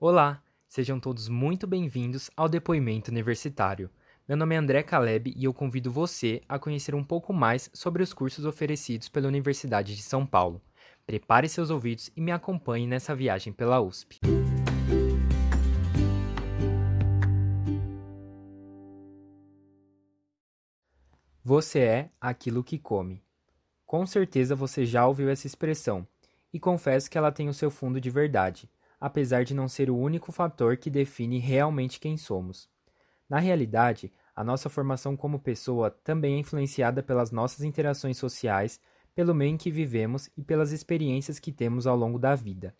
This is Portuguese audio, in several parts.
Olá, sejam todos muito bem-vindos ao Depoimento Universitário. Meu nome é André Caleb e eu convido você a conhecer um pouco mais sobre os cursos oferecidos pela Universidade de São Paulo. Prepare seus ouvidos e me acompanhe nessa viagem pela USP. Você é aquilo que come. Com certeza você já ouviu essa expressão, e confesso que ela tem o seu fundo de verdade apesar de não ser o único fator que define realmente quem somos. Na realidade, a nossa formação como pessoa também é influenciada pelas nossas interações sociais, pelo meio em que vivemos e pelas experiências que temos ao longo da vida.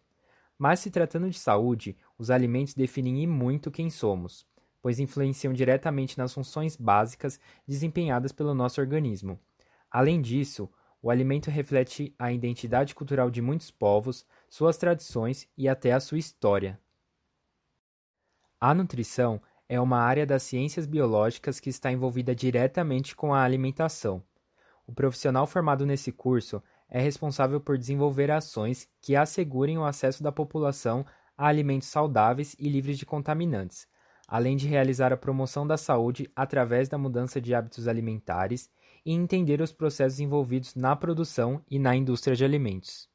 Mas se tratando de saúde, os alimentos definem e muito quem somos, pois influenciam diretamente nas funções básicas desempenhadas pelo nosso organismo. Além disso, o alimento reflete a identidade cultural de muitos povos, suas tradições e até a sua história. A nutrição é uma área das ciências biológicas que está envolvida diretamente com a alimentação. O profissional formado nesse curso é responsável por desenvolver ações que assegurem o acesso da população a alimentos saudáveis e livres de contaminantes, além de realizar a promoção da saúde através da mudança de hábitos alimentares e entender os processos envolvidos na produção e na indústria de alimentos.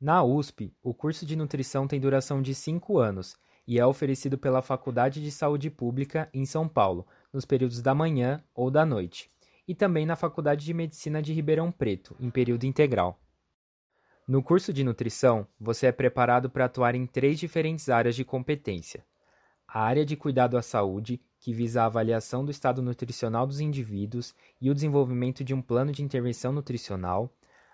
Na USP, o curso de nutrição tem duração de cinco anos e é oferecido pela Faculdade de Saúde Pública em São Paulo, nos períodos da manhã ou da noite, e também na Faculdade de Medicina de Ribeirão Preto, em período integral. No curso de nutrição, você é preparado para atuar em três diferentes áreas de competência: a área de cuidado à saúde, que visa a avaliação do estado nutricional dos indivíduos e o desenvolvimento de um plano de intervenção nutricional,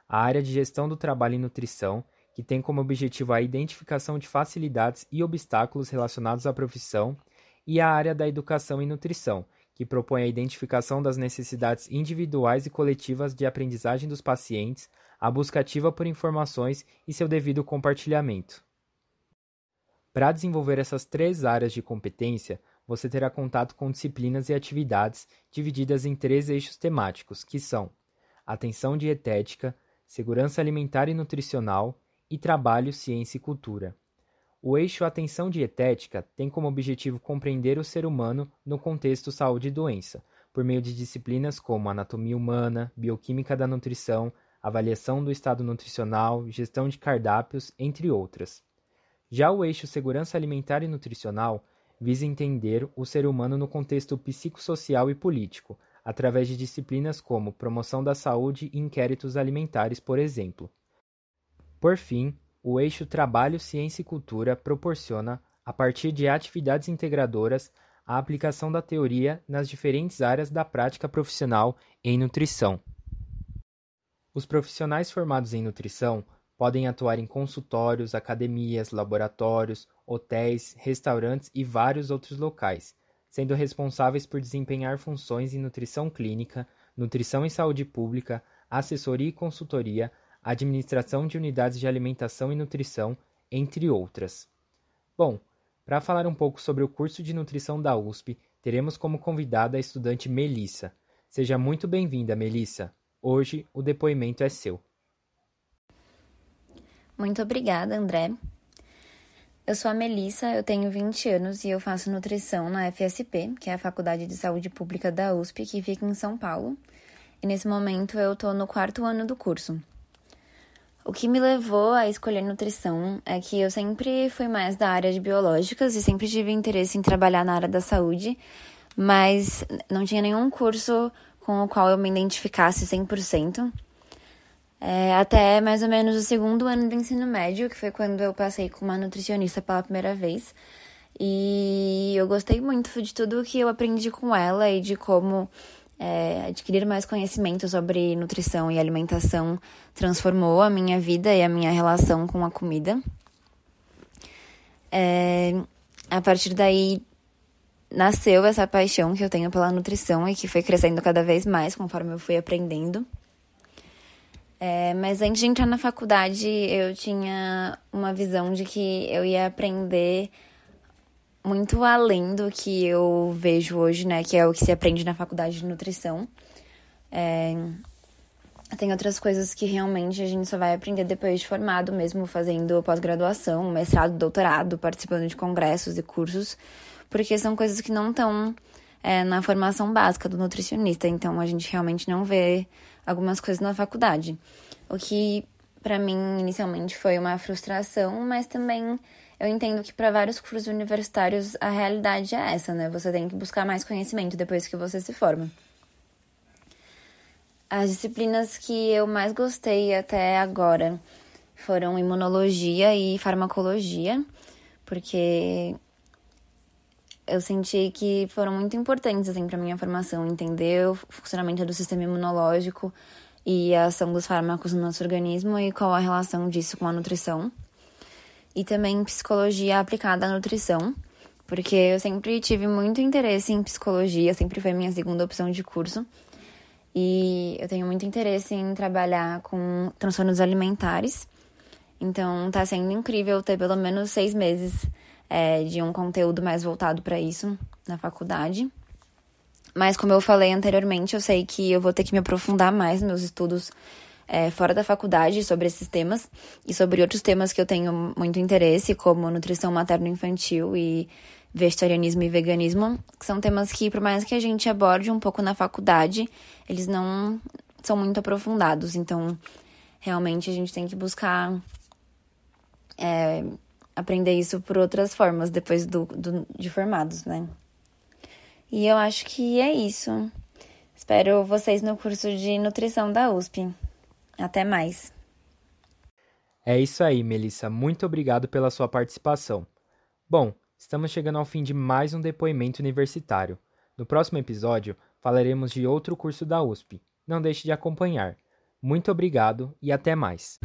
a área de gestão do trabalho em nutrição, que tem como objetivo a identificação de facilidades e obstáculos relacionados à profissão, e a área da educação em nutrição, que propõe a identificação das necessidades individuais e coletivas de aprendizagem dos pacientes, a busca ativa por informações e seu devido compartilhamento. Para desenvolver essas três áreas de competência, você terá contato com disciplinas e atividades divididas em três eixos temáticos, que são atenção dietética, segurança alimentar e nutricional e trabalho, ciência e cultura. O eixo atenção dietética tem como objetivo compreender o ser humano no contexto saúde e doença, por meio de disciplinas como anatomia humana, bioquímica da nutrição, avaliação do estado nutricional, gestão de cardápios, entre outras. Já o eixo segurança alimentar e nutricional visa entender o ser humano no contexto psicossocial e político, através de disciplinas como promoção da saúde e inquéritos alimentares, por exemplo. Por fim, o eixo Trabalho, Ciência e Cultura proporciona, a partir de atividades integradoras, a aplicação da teoria nas diferentes áreas da prática profissional em nutrição. Os profissionais formados em nutrição podem atuar em consultórios, academias, laboratórios, hotéis, restaurantes e vários outros locais, sendo responsáveis por desempenhar funções em nutrição clínica, nutrição e saúde pública, assessoria e consultoria, administração de unidades de alimentação e nutrição, entre outras. Bom, para falar um pouco sobre o curso de nutrição da USP, teremos como convidada a estudante Melissa. Seja muito bem-vinda, Melissa. Hoje o depoimento é seu. Muito obrigada, André. Eu sou a Melissa, eu tenho 20 anos e eu faço nutrição na FSP, que é a Faculdade de Saúde Pública da USP, que fica em São Paulo. E nesse momento eu tô no quarto ano do curso. O que me levou a escolher nutrição é que eu sempre fui mais da área de biológicas e sempre tive interesse em trabalhar na área da saúde, mas não tinha nenhum curso com o qual eu me identificasse 100% é, até mais ou menos o segundo ano do ensino médio, que foi quando eu passei com uma nutricionista pela primeira vez. E eu gostei muito de tudo que eu aprendi com ela e de como é, adquirir mais conhecimento sobre nutrição e alimentação transformou a minha vida e a minha relação com a comida. É, a partir daí nasceu essa paixão que eu tenho pela nutrição e que foi crescendo cada vez mais conforme eu fui aprendendo. É, mas antes de entrar na faculdade, eu tinha uma visão de que eu ia aprender muito além do que eu vejo hoje, né? Que é o que se aprende na faculdade de nutrição. É, tem outras coisas que realmente a gente só vai aprender depois de formado, mesmo fazendo pós-graduação, mestrado, doutorado, participando de congressos e cursos, porque são coisas que não estão é, na formação básica do nutricionista, então a gente realmente não vê algumas coisas na faculdade. O que para mim inicialmente foi uma frustração, mas também eu entendo que para vários cursos universitários a realidade é essa, né? Você tem que buscar mais conhecimento depois que você se forma. As disciplinas que eu mais gostei até agora foram imunologia e farmacologia, porque eu senti que foram muito importantes assim para minha formação, entender o funcionamento do sistema imunológico e a ação dos fármacos no nosso organismo e qual a relação disso com a nutrição. E também psicologia aplicada à nutrição, porque eu sempre tive muito interesse em psicologia, sempre foi minha segunda opção de curso. E eu tenho muito interesse em trabalhar com transtornos alimentares. Então tá sendo incrível ter pelo menos seis meses é, de um conteúdo mais voltado para isso na faculdade. Mas como eu falei anteriormente, eu sei que eu vou ter que me aprofundar mais nos meus estudos é, fora da faculdade sobre esses temas e sobre outros temas que eu tenho muito interesse, como nutrição materno-infantil e vegetarianismo e veganismo, que são temas que, por mais que a gente aborde um pouco na faculdade, eles não são muito aprofundados. Então, realmente, a gente tem que buscar é, aprender isso por outras formas depois do, do, de formados, né? E eu acho que é isso. Espero vocês no curso de nutrição da USP. Até mais. É isso aí, Melissa. Muito obrigado pela sua participação. Bom, Estamos chegando ao fim de mais um depoimento universitário. No próximo episódio, falaremos de outro curso da USP. Não deixe de acompanhar. Muito obrigado e até mais.